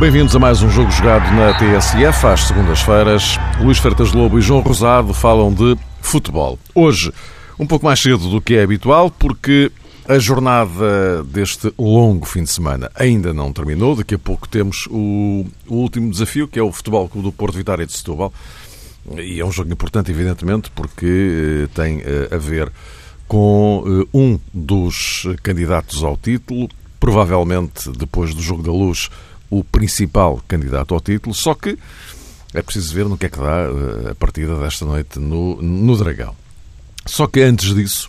Bem-vindos a mais um jogo jogado na TSF às segundas-feiras. Luís Fertas Lobo e João Rosado falam de futebol. Hoje, um pouco mais cedo do que é habitual, porque a jornada deste longo fim de semana ainda não terminou. Daqui a pouco temos o, o último desafio, que é o Futebol Clube do Porto Vitória de Setúbal. E é um jogo importante, evidentemente, porque eh, tem eh, a ver com eh, um dos candidatos ao título, provavelmente depois do Jogo da Luz o principal candidato ao título, só que é preciso ver no que é que dá a partida desta noite no, no Dragão. Só que antes disso,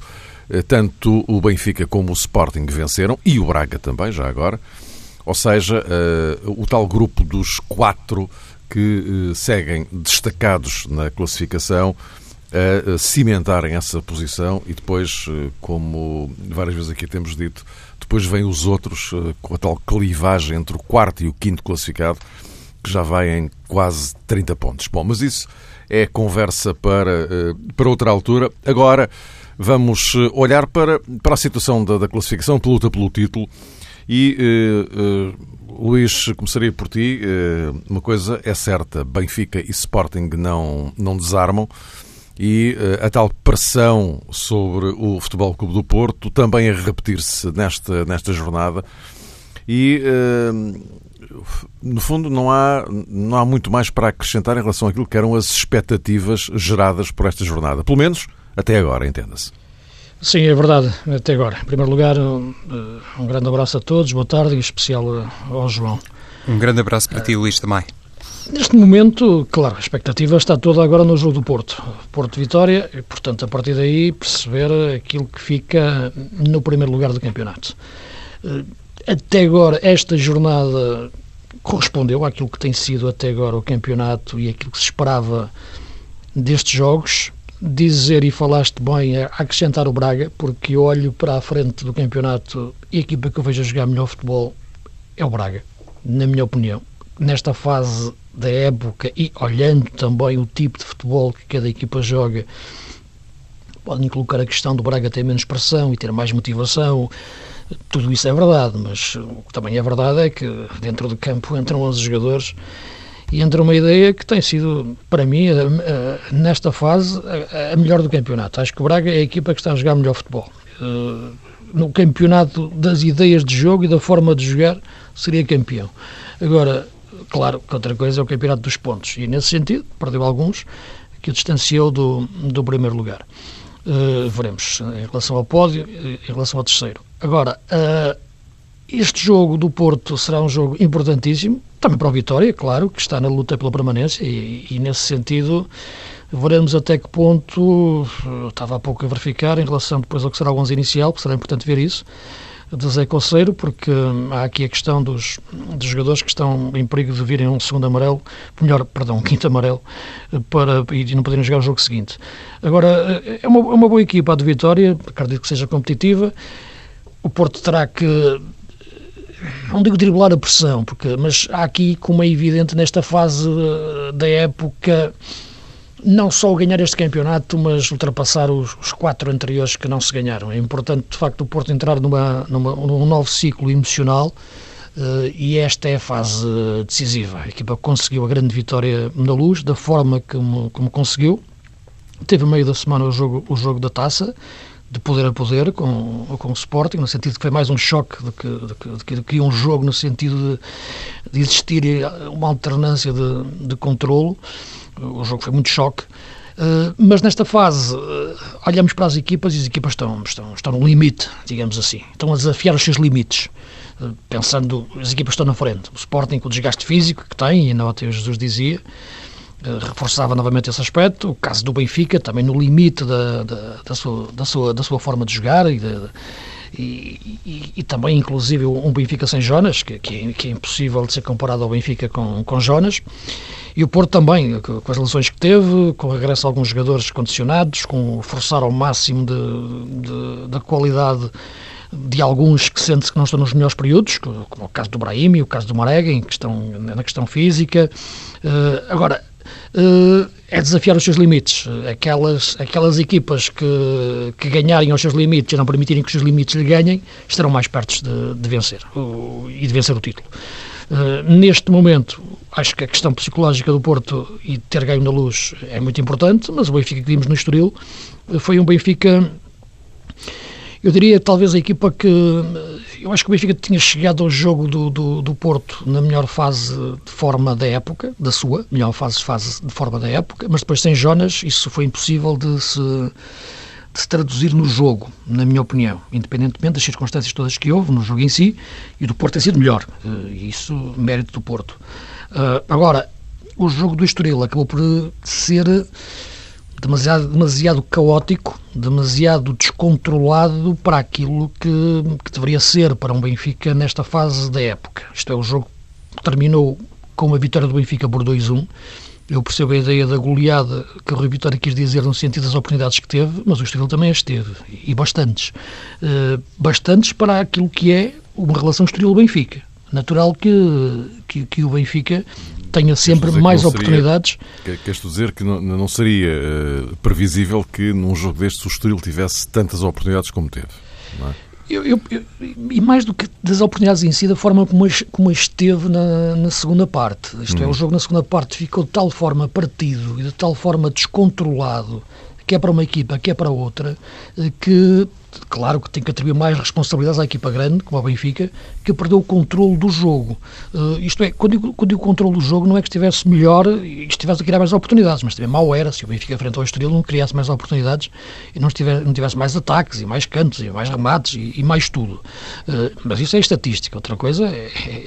tanto o Benfica como o Sporting venceram, e o Braga também, já agora, ou seja, eh, o tal grupo dos quatro que seguem destacados na classificação a cimentarem essa posição e depois, como várias vezes aqui temos dito, depois vêm os outros eh, com a tal clivagem entre o quarto e o quinto classificado, que já vai em quase 30 pontos. Bom, mas isso é conversa para, eh, para outra altura. Agora vamos eh, olhar para, para a situação da, da classificação, de luta pelo título. E, uh, uh, Luís, começaria por ti. Uh, uma coisa é certa: Benfica e Sporting não, não desarmam e uh, a tal pressão sobre o Futebol Clube do Porto também a repetir-se nesta, nesta jornada. E, uh, no fundo, não há, não há muito mais para acrescentar em relação àquilo que eram as expectativas geradas por esta jornada. Pelo menos até agora, entenda-se. Sim, é verdade, até agora. Em primeiro lugar, um, um grande abraço a todos, boa tarde, em especial ao João. Um grande abraço para ti, Luís, também. Neste momento, claro, a expectativa está toda agora no jogo do Porto. Porto-Vitória, e portanto, a partir daí, perceber aquilo que fica no primeiro lugar do campeonato. Eh, até agora, esta jornada correspondeu àquilo que tem sido até agora o campeonato e aquilo que se esperava destes jogos. Dizer e falaste bem, é acrescentar o Braga, porque olho para a frente do campeonato e a equipa que eu vejo a jogar melhor futebol é o Braga, na minha opinião. Nesta fase da época e olhando também o tipo de futebol que cada equipa joga, podem colocar a questão do Braga ter menos pressão e ter mais motivação. Tudo isso é verdade, mas o que também é verdade é que dentro do campo entram 11 jogadores e entra uma ideia que tem sido, para mim, nesta fase, a melhor do campeonato. Acho que o Braga é a equipa que está a jogar melhor futebol. Eh, no campeonato das ideias de jogo e da forma de jogar, seria campeão. Agora, Claro que outra coisa é o campeonato dos pontos, e nesse sentido, perdeu alguns, que o distanciou do, do primeiro lugar. Uh, veremos em relação ao pódio, em relação ao terceiro. Agora, uh, este jogo do Porto será um jogo importantíssimo, também para o Vitória, claro, que está na luta pela permanência, e, e nesse sentido veremos até que ponto, estava há pouco a verificar, em relação depois ao que será o 11 inicial, será importante ver isso, de Zé Conceiro, porque há aqui a questão dos, dos jogadores que estão em perigo de virem um segundo amarelo, melhor, perdão, um quinto amarelo, para, e não poderem jogar o jogo seguinte. Agora, é uma, é uma boa equipa a de Vitória, acredito que seja competitiva. O Porto terá que não digo driblar a pressão, porque, mas há aqui, como é evidente, nesta fase da época, não só ganhar este campeonato, mas ultrapassar os, os, quatro anteriores que não se ganharam. É importante, de facto, o Porto entrar numa, numa num novo ciclo emocional uh, e esta é a fase decisiva. A equipa conseguiu a grande vitória na luz, da forma como, como conseguiu. Teve meio da semana o jogo, o jogo da taça, de poder a poder com, com o Sporting, no sentido que foi mais um choque do que, do que, do que, do que um jogo, no sentido de, de existir uma alternância de, de controlo o jogo foi muito choque. Uh, mas nesta fase, uh, olhamos para as equipas e as equipas estão, estão, estão no limite, digamos assim. Estão a desafiar os seus limites. Uh, pensando, as equipas estão na frente. O Sporting, com o desgaste físico que tem, e ainda ontem o Jesus dizia, reforçava novamente esse aspecto. O caso do Benfica, também no limite da, da, da, sua, da, sua, da sua forma de jogar e, de, e, e, e, também, inclusive, um Benfica sem Jonas, que, que, é, que é impossível de ser comparado ao Benfica com, com Jonas. E o Porto também, com as lesões que teve, com o regresso de alguns jogadores condicionados, com forçar ao máximo de, de, da qualidade de alguns que sente que não estão nos melhores períodos, como o caso do Brahim o caso do Marega, na questão física. agora, é desafiar os seus limites. Aquelas, aquelas equipas que, que ganharem aos seus limites e não permitirem que os seus limites lhe ganhem, estarão mais perto de, de vencer e de vencer o título. Uh, neste momento, acho que a questão psicológica do Porto e ter ganho na luz é muito importante, mas o Benfica que vimos no Estoril foi um Benfica eu diria talvez a equipa que. Eu acho que o Benfica tinha chegado ao jogo do, do, do, Porto na melhor fase de forma da época, da sua, melhor fase, fase de forma da época, mas depois sem Jonas isso foi impossível de se, de se traduzir no jogo, na minha opinião, independentemente das circunstâncias todas que houve no jogo em si, e do Porto tem sido melhor. Eh, isso, mérito do Porto. Eh, agora, o jogo do Estoril acabou por ser demasiado, demasiado caótico, demasiado descontrolado para aquilo que, que deveria ser para um Benfica nesta fase da época. Isto é, o jogo terminou com a vitória do Benfica por 2-1. Eu percebo a ideia da goleada que o Rui Vitória quis dizer no sentido das oportunidades que teve, mas o Estoril também as teve, e bastantes. Uh, bastantes para aquilo que é uma relação Estoril-Benfica. Natural que, que, que o Benfica tenha sempre mais oportunidades. queres dizer que não, não seria uh, previsível que num jogo destes o Estoril tivesse tantas oportunidades como teve? Não é? Eu, eu, eu, e mais do que das oportunidades em si, da forma como, como esteve na, na segunda parte. Isto hum. é, o jogo na segunda parte ficou de tal forma partido e de tal forma descontrolado, que é para uma equipa, que é para outra, eh, que claro que tem que atribuir mais responsabilidades à equipa grande, como a Benfica, que perdeu o controle do jogo. Uh, isto é, quando digo, quando digo controle do jogo, não é que estivesse melhor e estivesse a criar mais oportunidades, mas também mal era se o Benfica frente ao Estoril não criasse mais oportunidades e não, estivesse, não tivesse mais ataques e mais cantos e mais remates e, e mais tudo. Uh, mas isso é estatística, outra coisa é,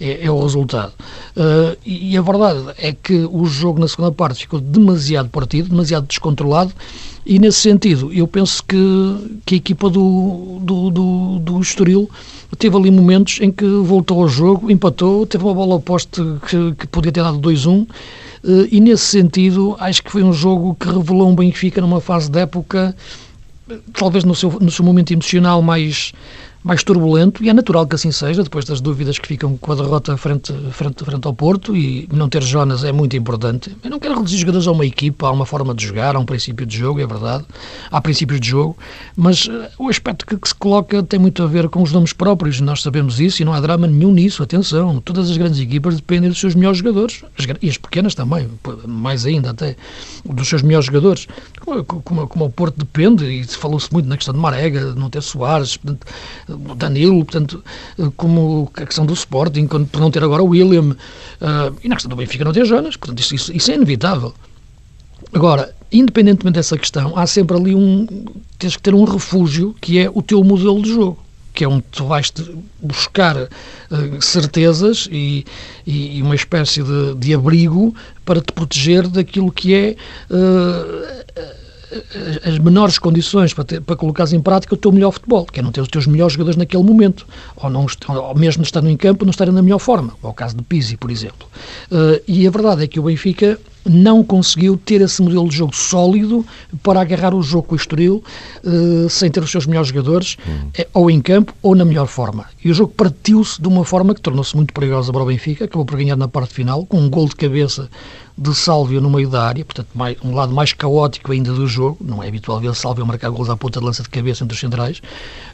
é, é o resultado. Uh, e a verdade é que o jogo na segunda parte ficou demasiado partido, demasiado descontrolado e nesse sentido, eu penso que, que a equipa do, do, do, do Estoril teve ali momentos em que voltou ao jogo, empatou, teve uma bola oposta que, que podia ter dado 2-1, eh, e nesse sentido, acho que foi um jogo que revelou um Benfica numa fase de época, talvez no seu, no seu momento emocional mais mais turbulento e é natural que assim seja, depois das dúvidas que ficam com a derrota frente, frente, frente ao Porto e não ter Jonas é muito importante. Eu não quero reduzir jogadores a uma equipa, a uma forma de jogar, a um princípio de jogo, é verdade, há princípios de jogo, mas uh, o aspecto que, que, se coloca tem muito a ver com os nomes próprios, nós sabemos isso e não há drama nenhum nisso, atenção, todas as grandes equipas dependem dos seus melhores jogadores, as, e as pequenas também, mais ainda até, dos seus melhores jogadores, como, como, como o Porto depende, e falou-se muito na questão de Marega, não ter Soares, portanto, o Danilo, portanto, eh, como a questão do Sporting, por não ter agora o William, uh, e na questão do Benfica não ter Jonas, portanto, isso, isso, isso, é inevitável. Agora, independentemente dessa questão, há sempre ali um. tens que ter um refúgio que é o teu modelo de jogo que é onde tu vais buscar uh, certezas e, e, uma espécie de, de, abrigo para te proteger daquilo que é uh, as menores condições para, ter, para colocares em prática o teu melhor futebol, que é não ter os teus melhores jogadores naquele momento, ou, não, ou mesmo estando em campo não estarem na melhor forma, é o caso de Pizzi, por exemplo. Uh, e a verdade é que o Benfica não conseguiu ter esse modelo de jogo sólido para agarrar o jogo com o Estoril uh, sem ter os seus melhores jogadores, uhum. ou em campo ou na melhor forma. E o jogo partiu-se de uma forma que tornou-se muito perigosa para o Benfica, acabou por ganhar na parte final, com um gol de cabeça de Sálvio no meio da área, portanto, mais, um lado mais caótico ainda do jogo. Não é habitual ver Sálvio marcar gols à ponta de lança de cabeça entre os centrais,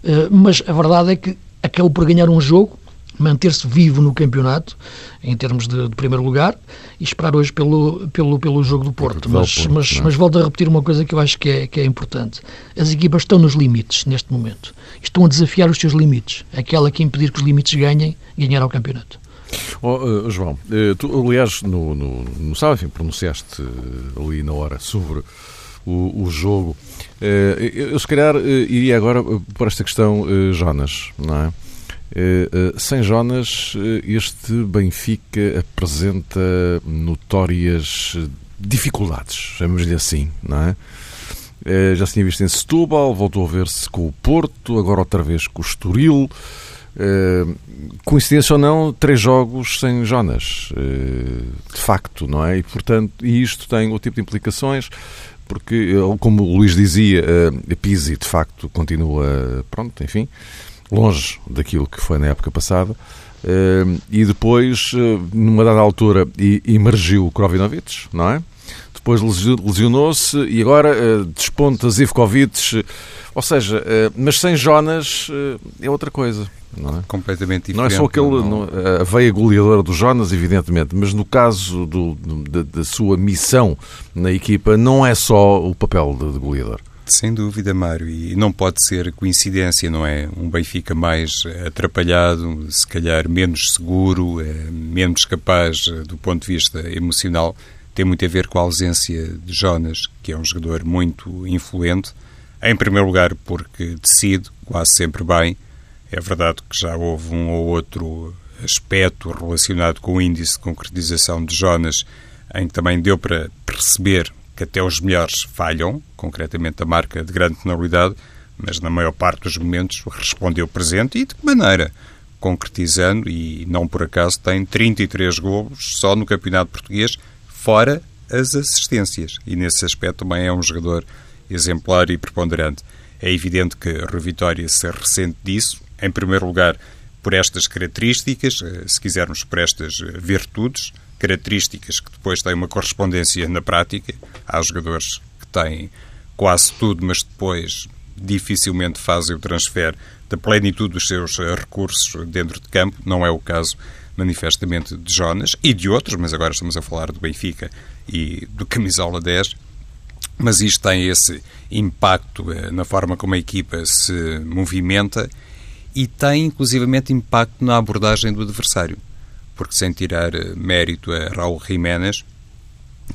uh, mas a verdade é que acabou por ganhar um jogo, manter-se vivo no campeonato, em termos de, de, primeiro lugar, e esperar hoje pelo, pelo, pelo jogo do Porto. Mas, Porto, mas, é? mas volto a repetir uma coisa que eu acho que é, que é importante. As equipas estão nos limites neste momento. Estão a desafiar os seus limites. Aquela que impedir que os limites ganhem, ganhará o campeonato. Oh, uh, João, uh, tu, aliás, no, no, no sábado, enfim, pronunciaste uh, ali na hora sobre o, o jogo. eu, se calhar, iria agora para esta questão, Jonas, não é? Sem Jonas, este Benfica apresenta notórias dificuldades, chamemos-lhe assim, não é? já se tinha visto em Setúbal, voltou a ver-se com o Porto, agora outra vez com o Estoril. Coincidência ou não, três jogos sem Jonas, de facto, não é? E, portanto, isto tem o tipo de implicações, porque, como o Luís dizia, a Pisi, de facto, continua, pronto, enfim, longe daquilo que foi na época passada. E depois, numa dada altura, emergiu o Krovinovic, não é? Depois lesionou-se e agora desponta Zivkovic. Ou seja, mas sem Jonas é outra coisa. Não é? Completamente diferente. Não é só aquele, não... a veia goleadora do Jonas, evidentemente, mas no caso do, da, da, sua missão na equipa, não é só o papel de, de goleador. Sem dúvida, Mário, e não pode ser coincidência, não é? Um Benfica mais atrapalhado, se calhar menos seguro, eh, menos capaz eh, do ponto de vista emocional, tem muito a ver com a ausência de Jonas, que é um jogador muito influente. Em primeiro lugar, porque decide quase sempre bem, é verdade que já houve um ou outro aspecto relacionado com o índice de concretização de Jonas, em que também deu para perceber que até os melhores falham, concretamente a marca de grande penalidade, mas na maior parte dos momentos respondeu presente e de que maneira? Concretizando, e não por acaso tem 33 golos só no Campeonato Português, fora as assistências. E nesse aspecto também é um jogador exemplar e preponderante. É evidente que a Vitória se ressente disso, em primeiro lugar, por estas características, eh, se quisermos, por estas eh, virtudes, características que depois têm uma correspondência na prática. Há jogadores que têm quase tudo, mas depois dificilmente fazem o transfer da plenitude dos seus eh, recursos dentro de campo. Não é o caso, manifestamente, de Jonas e de outros, mas agora estamos a falar do Benfica e do Camisola 10. Mas isto tem esse impacto na forma como a equipa se movimenta e tem inclusivamente impacto na abordagem do adversário. Porque sem tirar eh, mérito a Raul Jiménez,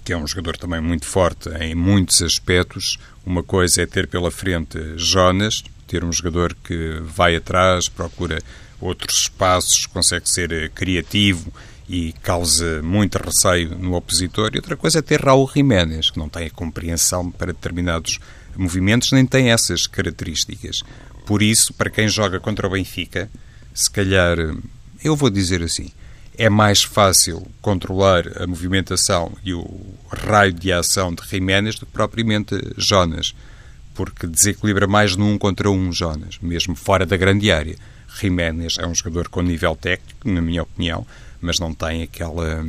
que é um jogador também muito forte em muitos aspectos, uma coisa é ter pela frente Jonas, ter um jogador que vai atrás, procura outros espaços, consegue ser eh, criativo e causa muito receio no opositor. E outra coisa é ter Raul Jiménez, que não tem a compreensão para determinados movimentos, nem tem essas características. Por isso, para quem joga contra o Benfica, se calhar, eu vou dizer assim, é mais fácil controlar a movimentação e o raio de ação de Jiménez do que propriamente Jonas, porque desequilibra mais num contra um Jonas, mesmo fora da grande área. Jiménez é um jogador com nível técnico, na minha opinião, mas não tem aquela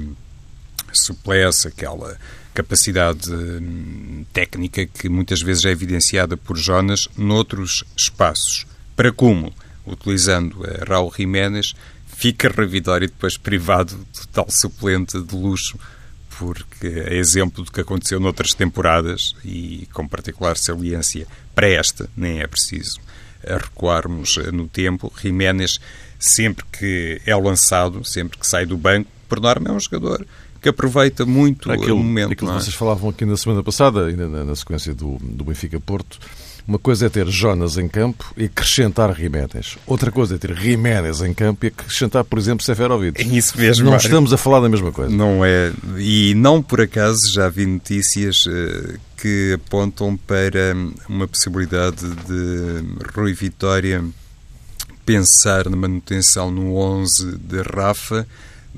suplesse, aquela capacidade hum, técnica que muitas vezes é evidenciada por Jonas noutros espaços. Para como, utilizando a Raul Jiménez, fica Revitório depois privado de tal suplente de luxo, porque é exemplo do que aconteceu noutras temporadas e com particular saliência para esta, nem é preciso recuarmos no tempo. Jiménez, sempre que é lançado, sempre que sai do banco, por norma é um jogador que aproveita muito aquilo, o momento. Aquilo que é? vocês falavam aqui na semana passada, ainda na, na sequência do, do Benfica-Porto, uma coisa é ter Jonas em campo e acrescentar Jiménez. Outra coisa é ter Jiménez em campo e acrescentar, por exemplo, Seferovic. É isso mesmo. Não Mário. estamos a falar da mesma coisa. Não é. E não por acaso já vi notícias uh, que apontam para uma possibilidade de Rui Vitória pensar na manutenção no 11 de Rafa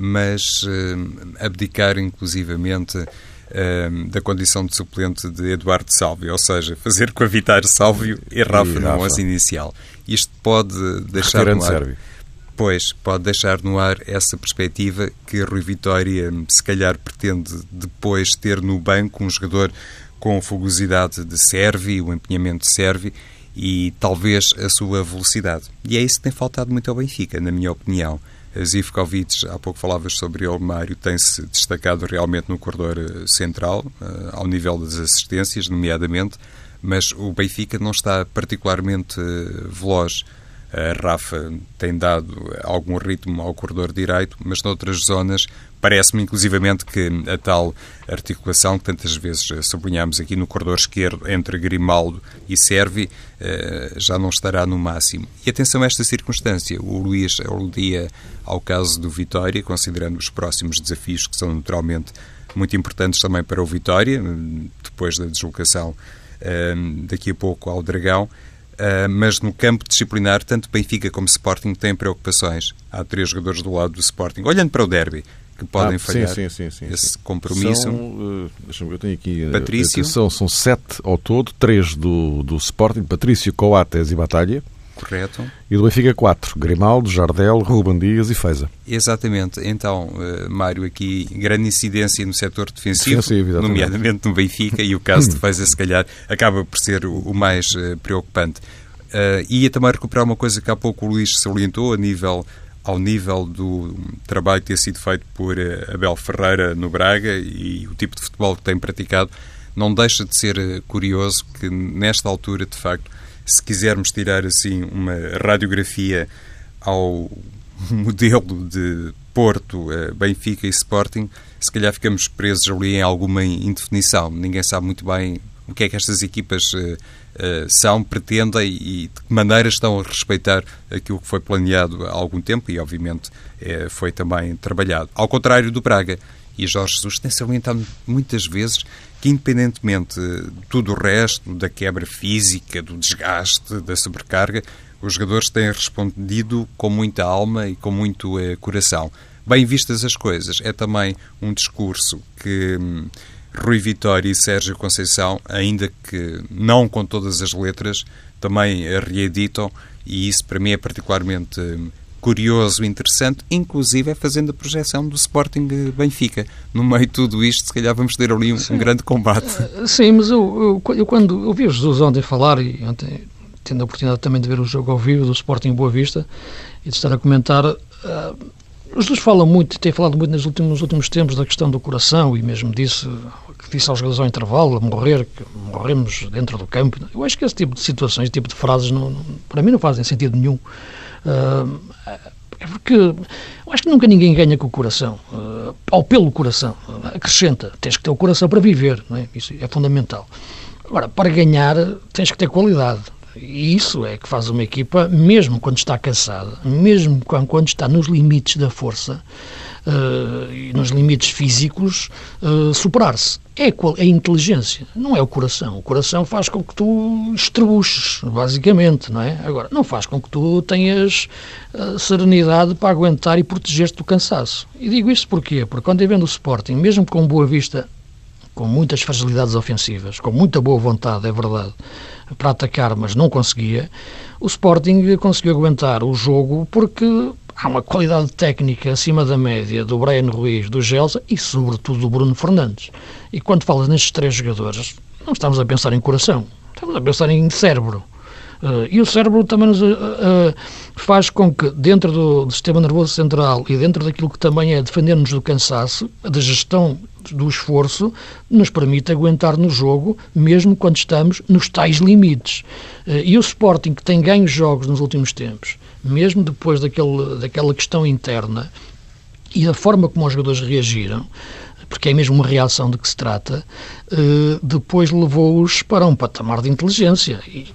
mas uh, abdicar inclusivamente uh, da condição de suplente de Eduardo Sálvio, ou seja, fazer com a Vitar Sálvio e Rafa, Rafa. no inicial. Isto pode deixar no ar... Sérvio. Pois, pode deixar no ar essa perspectiva que Rui Vitória se calhar pretende depois ter no banco um jogador com fogosidade de serve, o empenhamento de serve e talvez a sua velocidade. E é isso que tem faltado muito ao Benfica, na minha opinião. Zivkovic, há pouco falavas sobre ele, Mário, tem-se destacado realmente no corredor eh, central, eh, ao nível das assistências, nomeadamente, mas o Benfica não está particularmente eh, veloz. A Rafa tem dado algum ritmo ao corredor direito, mas noutras zonas parece-me inclusivamente que a tal articulação que tantas vezes sublinhamos aqui no corredor esquerdo entre Grimaldo e Servi já não estará no máximo. E atenção a esta circunstância. O Luís aludia ao caso do Vitória, considerando os próximos desafios que são naturalmente muito importantes também para o Vitória, depois da deslocação daqui a pouco ao Dragão. Uh, mas no campo disciplinar, tanto Benfica como Sporting têm preocupações. Há três jogadores do lado do Sporting. Olhando para o derby, que podem ah, falhar sim, sim, sim, esse compromisso. São, uh, eu tenho aqui uh, Patrício. São, são sete ao todo, três do, do Sporting, Patrício, Coates e Batalha. Correto. E do Benfica 4, Grimaldo, Jardel, Ruben Dias e Feza. Exatamente. Então, uh, Mário, aqui grande incidência no setor defensivo, defensivo nomeadamente no Benfica, e o caso de Feza, se calhar, acaba por ser o, mais uh, preocupante. Uh, ia também recuperar uma coisa que há pouco o Luís salientou, a nível ao nível do trabalho que tem sido feito por Abel Ferreira no Braga e o tipo de futebol que tem praticado, não deixa de ser curioso que nesta altura, de facto, se quisermos tirar assim uma radiografia ao modelo de Porto, eh, Benfica e Sporting, se calhar ficamos presos ali em alguma indefinição. Ninguém sabe muito bem o que é que estas equipas uh, uh, são, pretendem e de que maneira estão a respeitar aquilo que foi planeado há algum tempo e, obviamente, foi também trabalhado. Ao contrário do Braga, e Jorge Jesus tem salientado muitas vezes que, independentemente de tudo o resto, da quebra física, do desgaste, da sobrecarga, os jogadores têm respondido com muita alma e com muito eh, coração. Bem vistas as coisas, é também um discurso que hum, Rui Vitória e Sérgio Conceição, ainda que não com todas as letras, também reeditam e isso para mim é particularmente hum, curioso, interessante, inclusive é fazendo a projeção do Sporting Benfica. No meio de tudo isto, se calhar vamos ter ali um, um grande combate. Eh, sim, mas eu, eu, eu quando ouvi o Jesus ontem falar, e ontem tendo a oportunidade também de ver o jogo ao vivo do Sporting Boa Vista e de estar a comentar, uh, os dois falam muito, têm falado muito nos últimos, nos últimos tempos da questão do coração e mesmo disse, que disse aos jogadores ao intervalo, a morrer, que morremos dentro do campo. Eu acho que esse tipo de situações, esse tipo de frases, não, não, para mim não fazem sentido nenhum. Uh, é porque eu acho que nunca ninguém ganha com o coração, uh, ou pelo coração. Acrescenta, tens que ter o coração para viver, não é? isso é fundamental. Agora, para ganhar, tens que ter qualidade. E isso é que faz uma equipa, mesmo quando está cansada, mesmo quando está nos limites da força, e nos limites físicos, uh, superar-se. É a inteligência, não é o coração. O coração faz com que tu estrebuches, basicamente, não é? Agora, não faz com que tu tenhas uh, serenidade para aguentar e proteger-te do cansaço. E digo isto porquê? Porque quando vendo o Sporting, mesmo com boa vista, com muitas fragilidades ofensivas, com muita boa vontade, é verdade, para atacar, mas não conseguia, o Sporting conseguiu aguentar o jogo porque há uma qualidade técnica acima da média do Brian Ruiz, do Gelsa e, sobretudo, do Bruno Fernandes. E quando falas nestes três jogadores, não estamos a pensar em coração, estamos a pensar em cérebro. Uh, e o cérebro também nos uh, uh, faz com que, dentro do, do, sistema nervoso central e dentro daquilo que também é defender-nos do cansaço, da gestão do esforço, nos permite aguentar no jogo, mesmo quando estamos nos tais limites. e o Sporting, que tem ganho jogos nos últimos tempos, mesmo depois daquele, daquela questão interna e da forma como os jogadores reagiram, porque é mesmo uma reação de que se trata, eh, depois levou-os para um patamar de inteligência. E,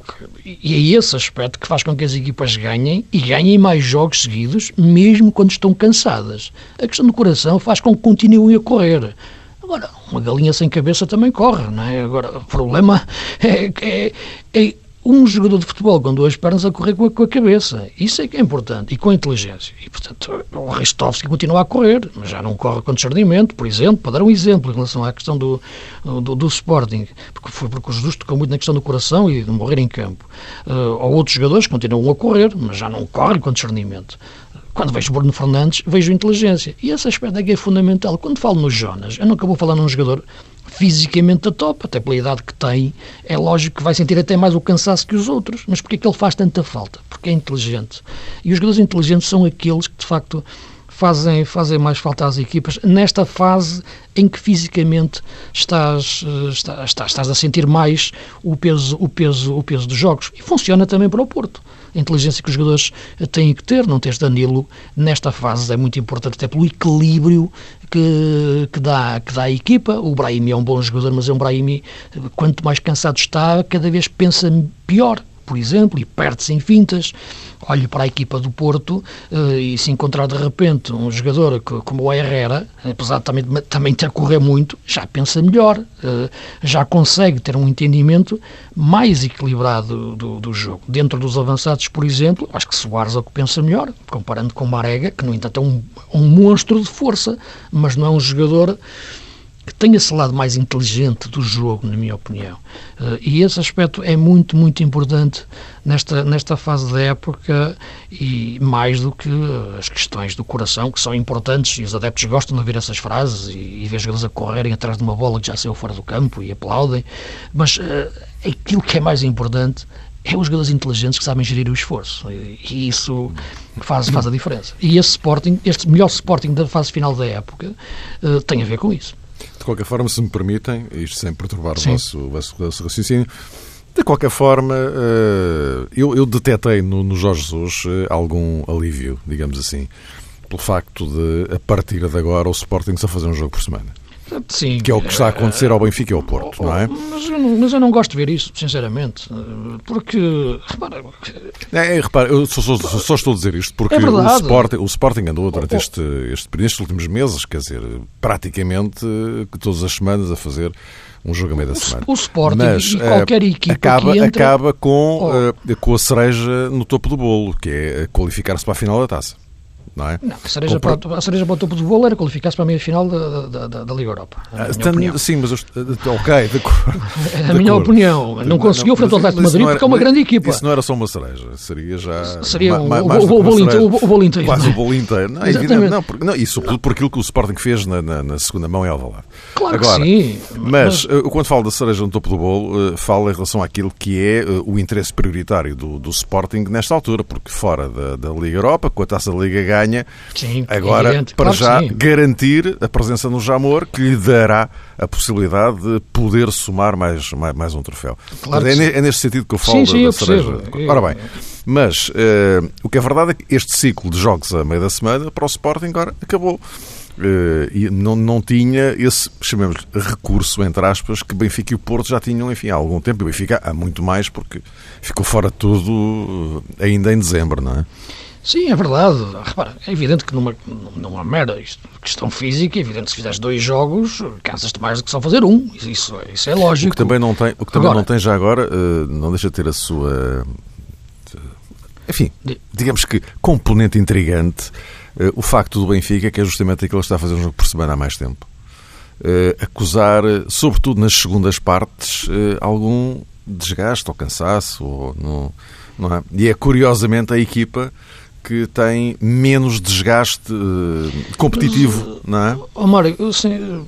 é esse aspecto que faz com que as equipas ganhem e ganhem mais jogos seguidos, mesmo quando estão cansadas. A questão do coração faz com que continuem a correr. Agora, uma galinha sem cabeça também corre, não é? Agora, o problema é, é, é um jogador de futebol com duas pernas a correr com a, com a, cabeça. Isso é que é importante. E com inteligência. E, portanto, o Ristovski continua a correr, mas já não corre com discernimento, por exemplo, para dar um exemplo em relação à questão do, do, do Sporting, porque foi porque o Jesus tocou muito na questão do coração e de morrer em campo. Uh, ou outros jogadores continuam a correr, mas já não correm com discernimento. Quando vejo Bruno Fernandes, vejo inteligência. E esse aspecto é que é fundamental. Quando falo no Jonas, eu nunca vou falar num jogador fisicamente a top, até pela idade que tem, é lógico que vai sentir até mais o cansaço que os outros. Mas porquê é que ele faz tanta falta? Porque é inteligente. E os jogadores inteligentes são aqueles que, de facto, fazem, fazem mais falta às equipas nesta fase em que fisicamente estás, eh, estás, estás a sentir mais o peso, o, peso, o peso dos jogos. E funciona também para o Porto a inteligência que os jogadores têm que ter. Não tens Danilo nesta fase é muito importante, até pelo equilíbrio que, que, dá, que dá à equipa. O Brahimi é um bom jogador, mas é um Brahimi, quanto mais cansado está, cada vez pensa pior por exemplo, e perde-se em fintas. Olho para a equipa do Porto uh, e se encontrar de repente um jogador que, como o Herrera, apesar de também, também ter a correr muito, já pensa melhor, uh, já consegue ter um entendimento mais equilibrado do, do, jogo. Dentro dos avançados, por exemplo, acho que Soares é o que pensa melhor, comparando com Marega, que no entanto é um, um monstro de força, mas não é um jogador que tem esse lado mais inteligente do jogo, na minha opinião. Uh, e esse aspecto é muito, muito importante nesta, nesta fase da época e mais do que as questões do coração, que são importantes e os adeptos gostam de ouvir essas frases e, e ver jogadores a correrem atrás de uma bola que já saiu fora do campo e aplaudem. Mas uh, aquilo que é mais importante é os jogadores inteligentes que sabem gerir o esforço. E isso faz, faz a diferença. E esse Sporting, este melhor Sporting da fase final da época, uh, tem a ver com isso. De qualquer forma, se me permitem, isto sem perturbar o vosso, o vosso raciocínio, de qualquer forma, uh, eu, eu detetei no, no Jorge Jesus uh, algum alívio, digamos assim, pelo facto de, a partir de agora, o Sporting só fazer um jogo por semana. Sim. Que é o que está a acontecer ao Benfica e ao Porto, não é? Mas eu não, mas eu não gosto de ver isso, sinceramente. Porque, repara... É, é, repara, eu só, só, só, estou a dizer isto porque é o, Sporting, o Sporting andou durante este, este, estes últimos meses, quer dizer, praticamente todas as semanas a fazer um jogo a meio da semana. O Sporting Mas, e qualquer equipa acaba, entra... acaba com, oh. uh, com a cereja no topo do bolo, que é qualificar-se para a final da taça não é? Não, a cereja, Compre... para, a cereja para o topo do bolo era qualificar-se para a meia-final da, da, da, Liga Europa. Ah, sim, mas ok, de cor, é a minha opinião. Não conseguiu frente ao Atlético Madrid porque é uma grande equipa. Isso não era só uma cereja, seria já. Seria um, o, o, bolo inteiro, o, bolo inteiro. Quase o bolo inteiro. Não, é evidente, não, por, não, e sobretudo por aquilo que o Sporting fez na, na, na segunda mão em Alvalade. Claro Agora, que sim. Mas, mas eh, quando falo da cereja no topo do bolo, eh, falo em relação àquilo que é eh, o interesse prioritário do, do Sporting nesta altura, porque fora da, da Liga Europa, com a taça da Liga ganha. Sim Agora, evidente, para claro já, garantir a presença no Jamor, que lhe dará a possibilidade de poder somar mais, mais, mais um troféu. Claro é, é, neste sentido que eu falo sim, sim, da, eu cereja. Ora bem, mas uh, o que é verdade é que este ciclo de jogos a meio da semana para o Sporting agora acabou. Uh, e não, não tinha esse, chamemos recurso, entre aspas, que Benfica e o Porto já tinham, enfim, há algum tempo. E o Benfica há muito mais, porque ficou fora de tudo ainda em dezembro, não é? Sim, é verdade. Repara, é evidente que numa, numa mera questão física, é evidente que se fizeres dois jogos, cansas-te mais do que só fazer um. Isso, isso é lógico. O que também não tem, o que também agora, não tem já agora, uh, não deixa de ter a sua. Enfim, digamos que componente intrigante, uh, o facto do Benfica, que é justamente aquele que está a fazer um jogo por semana há mais tempo, uh, acusar, sobretudo nas segundas partes, algum desgaste ou cansaço. Ou no, não é? E é curiosamente a equipa que tem menos desgaste uh, competitivo, Mas, não é? Oh, Mário, eu, assim,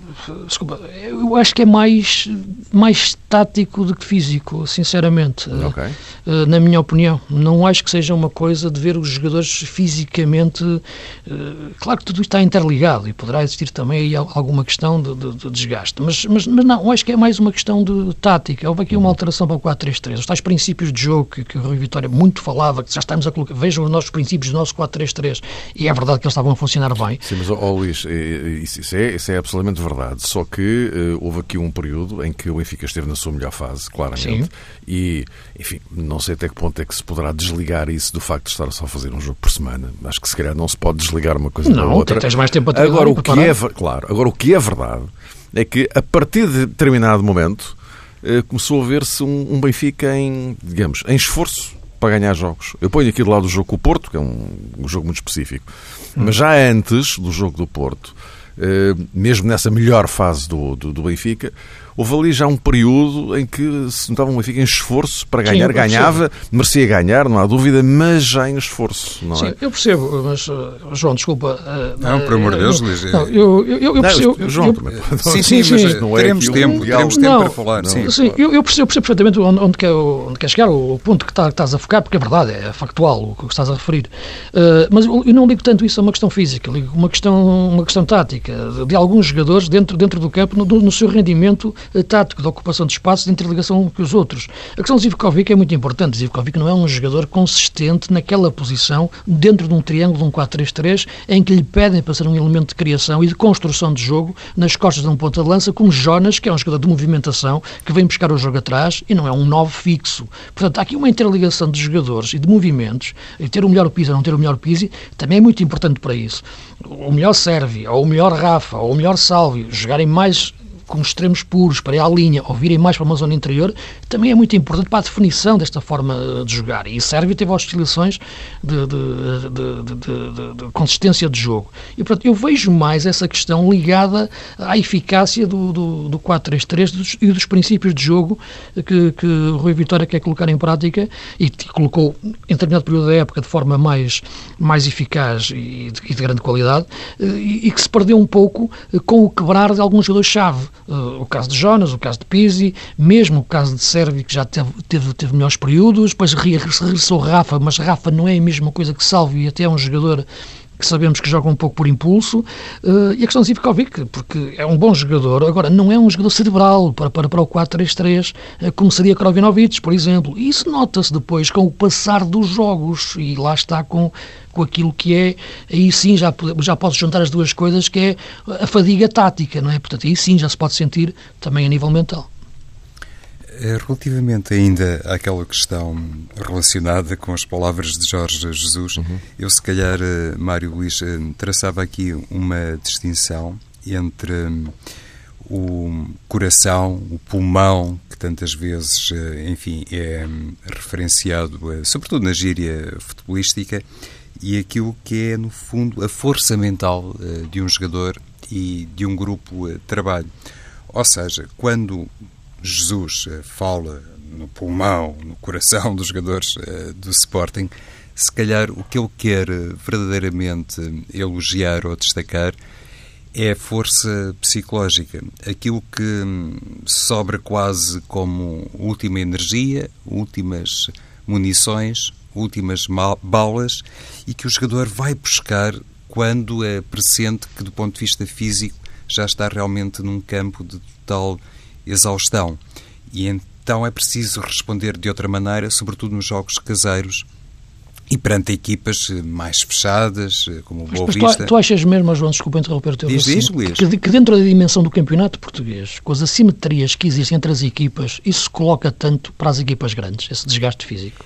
desculpa, eu acho que é mais, mais tático do que físico, sinceramente. Okay. Uh, na minha opinião. Não acho que seja uma coisa de ver os jogadores fisicamente. Uh, claro que tudo está interligado e poderá existir também aí alguma questão de, de, de desgaste, mas, mas, mas não, acho que é mais uma questão de tática. Houve aqui uma alteração para o 4-3-3. Os tais princípios de jogo que, que o Rui Vitória muito falava, que já estamos a colocar. Vejam os nossos princípios do nosso 4-3-3. E é verdade que eles estavam a funcionar bem. Sim, mas, oh, Luís, isso é, isso é absolutamente verdade. Só que uh, houve aqui um período em que o Benfica esteve na sua melhor fase, claramente. Sim. E, enfim, não sei até que ponto é que se poderá desligar isso do facto de estar só a fazer um jogo por semana. Acho que se calhar não se pode desligar uma coisa não, da outra. Não, tens mais tempo a Agora, o que é, claro, agora o que é verdade é que a partir de determinado momento eh, começou a ver-se um, um Benfica em, digamos, em esforço para ganhar jogos. Eu ponho aqui do lado o jogo com o Porto, que é um, um jogo muito específico. Hum. Mas já antes do jogo do Porto, eh, mesmo nessa melhor fase do, do, do Benfica, houve ali já um período em que se notava um Benfica em esforço para ganhar, Sim, ganhava, merecia ganhar, não há dúvida, mas já em esforço, não Sim, é? eu percebo, mas uh, João, desculpa. Uh, não, por amor de Deus, Luís. Não, eu, eu, eu percebo. Não, João, eu, sim, sim, sim, mas não é teremos tempo, teremos tempo para falar. Não, sim, sim eu, eu, percebo, percebo perfeitamente onde, onde, quer, onde quer chegar, o ponto que, tá, que estás a focar, porque é verdade, é factual o que estás a referir. Uh, mas eu não ligo tanto isso a uma questão física, ligo uma questão, uma questão tática, de, de alguns jogadores dentro, dentro do campo, no, no seu rendimento tático, de ocupação de espaço de interligação com os outros. A questão de Zivkovic é muito importante. Zivkovic não é um jogador consistente naquela posição, dentro de um triângulo um 4-3-3, em que lhe pedem para ser um elemento de criação e de construção de jogo nas costas de um ponta de lança, como Jonas, que é um jogador de movimentação, que vem buscar o jogo atrás e não é um 9 fixo. Portanto, há aqui uma interligação de jogadores e de movimentos, e ter o melhor piso ou não ter o melhor piso, também é muito importante para isso. O melhor Servi, ou o melhor Rafa, ou o melhor Salvi, jogarem mais com extremos puros para ir à linha ou virem mais para uma zona interior, também é muito importante para a definição desta forma de jogar. E Sérvia teve oscilações de, de, de, de, consistência de jogo. E, portanto, eu vejo mais essa questão ligada à eficácia do, do, do 4-3-3 e dos princípios de jogo que, que o Rui Vitória quer colocar em prática e colocou em determinado período da época de forma mais, mais eficaz e de, e de grande qualidade e, e, que se perdeu um pouco com o quebrar de alguns jogadores-chave. O caso de Jonas, o caso de Pizzi, mesmo o caso de Sérvia, que já teve, teve, teve melhores períodos, depois regressou Rafa, mas Rafa não é a mesma coisa que Salvio e até é um jogador que sabemos que joga um pouco por impulso, uh, e a questão de Zivkovic, porque é um bom jogador, agora não é um jogador cerebral para, para, para o 4-3-3, uh, como seria Krovinovic, por exemplo. E isso nota-se depois com o passar dos jogos, e lá está com, com aquilo que é, aí sim já, já pode juntar as duas coisas, que é a fadiga tática, não é? Portanto, aí sim já se pode sentir também a nível mental. Eh, relativamente ainda àquela questão relacionada com as palavras de Jorge Jesus, uhum. eu se calhar, eh, Mário Luís, eh, traçava aqui uma distinção entre hum, o coração, o pulmão, que tantas vezes, enfim, é hum, referenciado, sobretudo na gíria futebolística, e aquilo que é, no fundo, a força mental de um jogador e de um grupo de trabalho. Ou seja, quando Jesus eh, fala no pulmão, no coração dos jogadores eh, do Sporting, se calhar o que ele quer eh, verdadeiramente elogiar ou destacar é a força psicológica, aquilo que hum, sobra quase como última energia, últimas munições, últimas balas e que o jogador vai buscar quando é presente que, do ponto de vista físico, já está realmente num campo de total exaustão. E então é preciso responder de outra maneira, sobretudo nos jogos caseiros e perante equipas mais fechadas, como o Boa Vista. Tu, tu achas mesmo, João, desculpa interromper o teu diz, diz, Luís. Que, que dentro da dimensão do campeonato português, com as assimetrias que existem entre as equipas, isso coloca tanto para as equipas grandes, esse desgaste físico?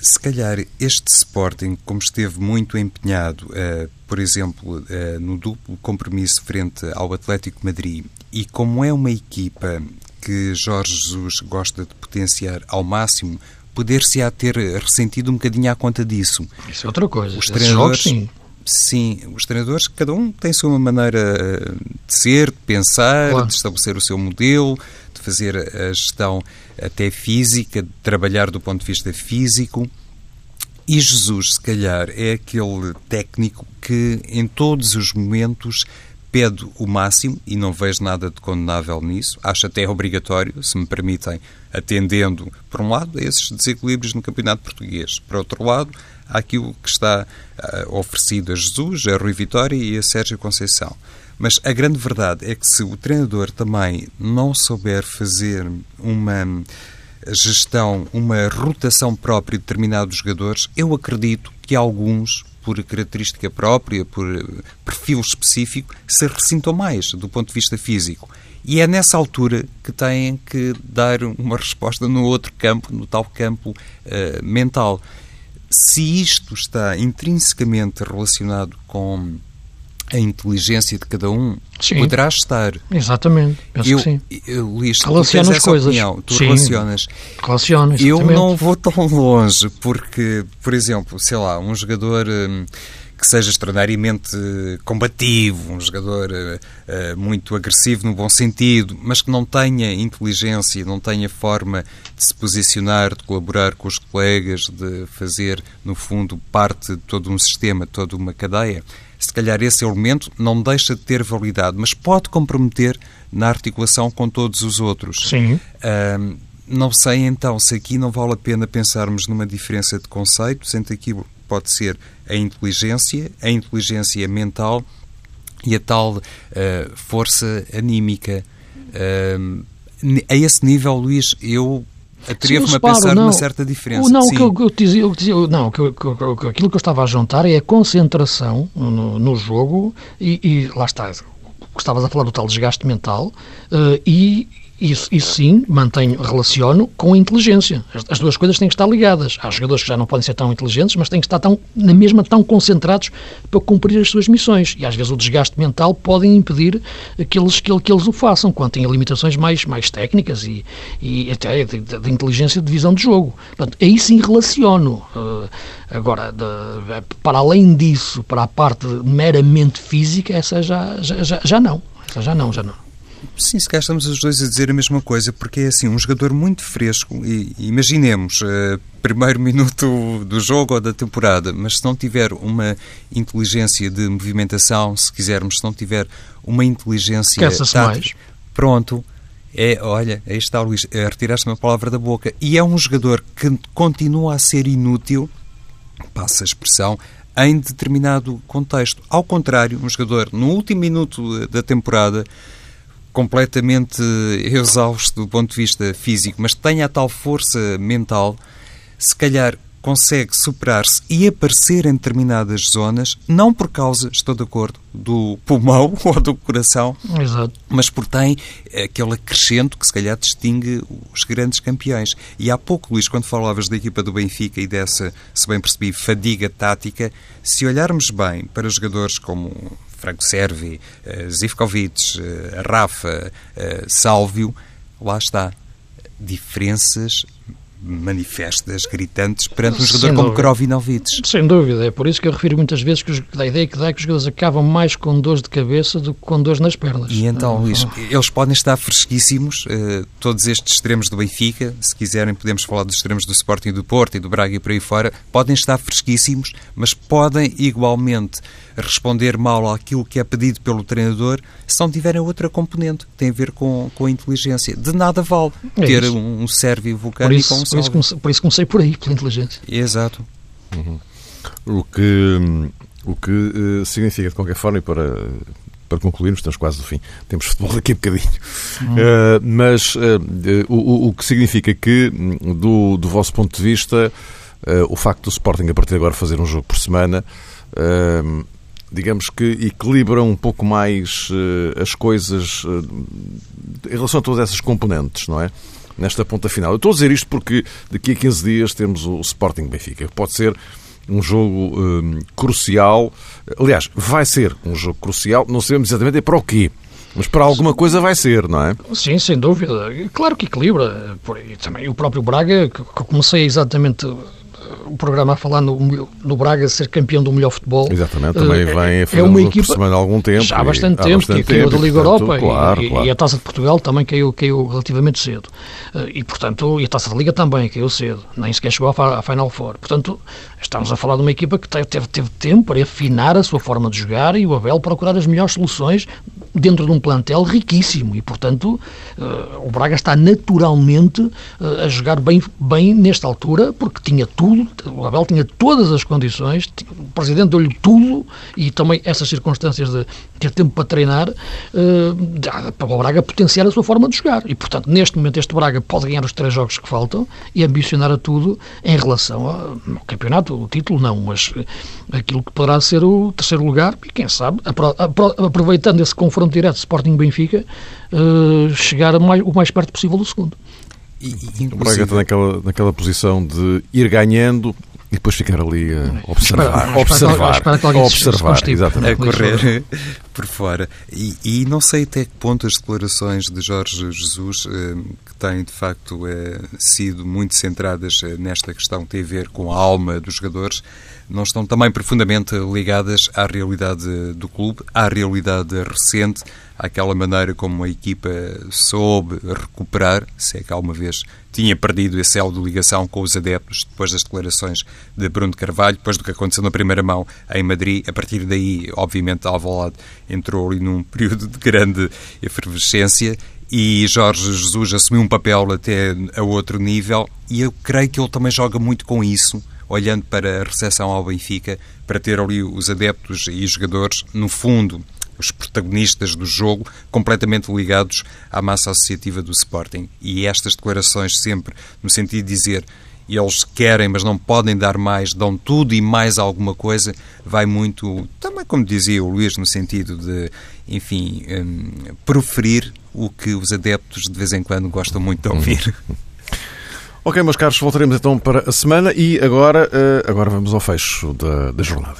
Se calhar este Sporting, como esteve muito empenhado, uh, por exemplo, uh, no duplo compromisso frente ao Atlético Madrid, e como é uma equipa que Jorge Jesus gosta de potenciar ao máximo, poder-se-á ter ressentido um bocadinho à conta disso. Isso é outra coisa. Os treinadores, jogos, sim. Sim, os treinadores, cada um tem a sua maneira de ser, de pensar, claro. de estabelecer o seu modelo, de fazer a gestão até física, de trabalhar do ponto de vista físico. E Jesus, se calhar, é aquele técnico que em todos os momentos pede o máximo e não vejo nada de condenável nisso. Acho até obrigatório, se me permitem, atendendo, por um lado, a esses desequilíbrios no campeonato português. Por outro lado, aquilo que está uh, oferecido a Jesus, a Rui Vitória e a Sérgio Conceição. Mas a grande verdade é que se o treinador também não souber fazer uma gestão, uma rotação própria de determinados jogadores, eu acredito que alguns por característica própria, por perfil específico, se ressintam mais do ponto de vista físico. E é nessa altura que têm que dar uma resposta no outro campo, no tal campo uh, mental. Se isto está intrinsecamente relacionado com a inteligência de cada um sim. poderá estar. Exatamente, penso eu, que sim. Eu, Luís, Relaciona as coisas. Opinião, tu sim. relacionas. Relaciona, Eu não vou tão longe, porque, por exemplo, sei lá, um jogador hum, que seja extraordinariamente combativo, um jogador uh, muito agressivo no bom sentido, mas que não tenha inteligência, não tenha forma de se posicionar, de colaborar com os colegas, de fazer, no fundo, parte de todo um sistema, toda uma cadeia se calhar esse elemento não deixa de ter validade, mas pode comprometer na articulação com todos os outros. Sim. Uh, não sei então se aqui não vale a pena pensarmos numa diferença de conceitos entre aquilo pode ser a inteligência, a inteligência mental e a tal uh, força anímica. Uh, a esse nível, Luís, eu Atrevo-me a pensar não, numa certa diferença. Não, Sim. o que eu, dizia, eu dizia, não, que, aquilo que eu estava a juntar é a concentração no, no jogo e, e, lá está, o que estavas a falar do tal desgaste mental uh, e, isso, isso sim, mantenho, relaciono com a inteligência. As, as, duas coisas têm que estar ligadas. Há jogadores que já não podem ser tão inteligentes, mas têm que estar tão, na mesma tão concentrados para cumprir as suas missões. E às vezes o desgaste mental pode impedir que eles, que, que eles o façam, quando têm limitações mais, mais técnicas e, e até de, de, de inteligência de visão de jogo. Portanto, aí sim relaciono. Uh, agora, de, para além disso, para a parte meramente física, essa já, já, já, já não. Essa já não, já não. Sim, se cá estamos os dois a dizer a mesma coisa, porque é assim, um jogador muito fresco, e imaginemos, uh, primeiro minuto do jogo ou da temporada, mas se não tiver uma inteligência de movimentação, se quisermos, se não tiver uma inteligência tática, pronto, é, olha, aí está Luís, é, retiraste uma palavra da boca, e é um jogador que continua a ser inútil, passa a expressão, em determinado contexto. Ao contrário, um jogador, no último minuto da temporada, completamente exausto do ponto de vista físico, mas tenha a tal força mental, se calhar consegue superar-se e aparecer em determinadas zonas, não por causa, estou de acordo, do pulmão ou do coração, Exato. mas por tem aquele acrescento que se calhar distingue os grandes campeões. E há pouco, Luís, quando falavas da equipa do Benfica e dessa, se bem percebi, fadiga tática, se olharmos bem para jogadores como Franco Servi, uh, Zivkovic, uh, Rafa, uh, Sálvio, lá está. Diferenças manifestas, gritantes, perante um jogador Sem como Krovinovic. Sem dúvida, é por isso que eu refiro muitas vezes que os, da ideia que dá é que os jogadores acabam mais com dores de cabeça do que com dores nas pernas. E então, Luís, eles podem estar fresquíssimos, todos estes extremos do Benfica, se quiserem podemos falar dos extremos do Sporting do Porto e do Braga e por aí fora, podem estar fresquíssimos, mas podem igualmente responder mal àquilo que é pedido pelo treinador se não tiverem outra componente que tem a ver com, com a inteligência. De nada vale é ter isso. um, um sérvio vulcânico com um por isso, comecei, por isso comecei por aí, pela inteligência. Exato. Uhum. O que, o que uh, significa, de qualquer forma, e para, para concluirmos, estamos quase no fim, temos futebol daqui a bocadinho, uhum. uh, mas uh, o, o que significa que, do, do vosso ponto de vista, o facto do Sporting, a partir de agora, fazer um jogo por semana, digamos que equilibra um pouco mais as coisas em relação a todas essas componentes, não é? nesta ponta final. Eu estou a dizer isto porque daqui a 15 dias temos o Sporting Benfica. Pode ser um jogo um, crucial. Aliás, vai ser um jogo crucial, não sabemos exatamente para o quê. Mas para alguma coisa vai ser, não é? Sim, sem dúvida. Claro que equilibra. E também o próprio Braga, que comecei exatamente o programa a falar no, no Braga ser campeão do melhor futebol. Exatamente, também uh, vem é uma equipa, por semana há algum tempo. Já há bastante tempo, bastante que caiu da Liga portanto, Europa claro, e, claro. e, a Taça de Portugal também caiu, caiu relativamente cedo. Uh, e, portanto, e a Taça da Liga também caiu cedo, nem sequer chegou à, Final Four. Portanto, estamos a falar de uma equipa que teve, teve, tempo para afinar a sua forma de jogar e o Abel procurar as melhores soluções dentro de um plantel riquíssimo e, portanto, uh, o Braga está naturalmente a jogar bem, bem nesta altura, porque tinha tudo, o Abel tinha todas as condições, o Presidente deu-lhe tudo e também essas circunstâncias de ter tempo para treinar, uh, para o Braga potenciar a sua forma de jogar. E, portanto, neste momento este Braga pode ganhar os três jogos que faltam e ambicionar a tudo em relação ao campeonato, o título não, mas aquilo que poderá ser o terceiro lugar e, quem sabe, aproveitando esse confronto direto Sporting-Benfica, uh, chegar mais, o mais perto possível do segundo. E, e, o Braga está naquela, naquela posição de ir ganhando e depois ficar ali a observar, espera, observar, espera, espera observar, exatamente. A correr por fora. E, e, não sei até que ponto as declarações de Jorge Jesus, eh, que têm de facto eh, sido muito centradas nesta questão que tem a ver com a alma dos jogadores, não estão também profundamente ligadas à realidade do clube, à realidade recente, àquela maneira como a equipa soube recuperar, se é que alguma vez tinha perdido esse elo de ligação com os adeptos, depois das declarações de Bruno Carvalho, depois do que aconteceu na primeira mão em Madrid. A partir daí, obviamente, Alvalade entrou ali num período de grande efervescência e Jorge Jesus assumiu um papel até a outro nível e eu creio que ele também joga muito com isso olhando para a recepção ao Benfica, para ter ali os adeptos e jogadores, no fundo, os protagonistas do jogo, completamente ligados à massa associativa do Sporting. E estas declarações sempre no sentido de dizer eles querem, mas não podem dar mais, dão tudo e mais alguma coisa, vai muito, também como dizia o Luís, no sentido de, enfim, um, proferir o que os adeptos de vez em quando gostam muito de ouvir. Ok, meus caros, voltaremos então para a semana e agora, agora vamos ao fecho da, da jornada.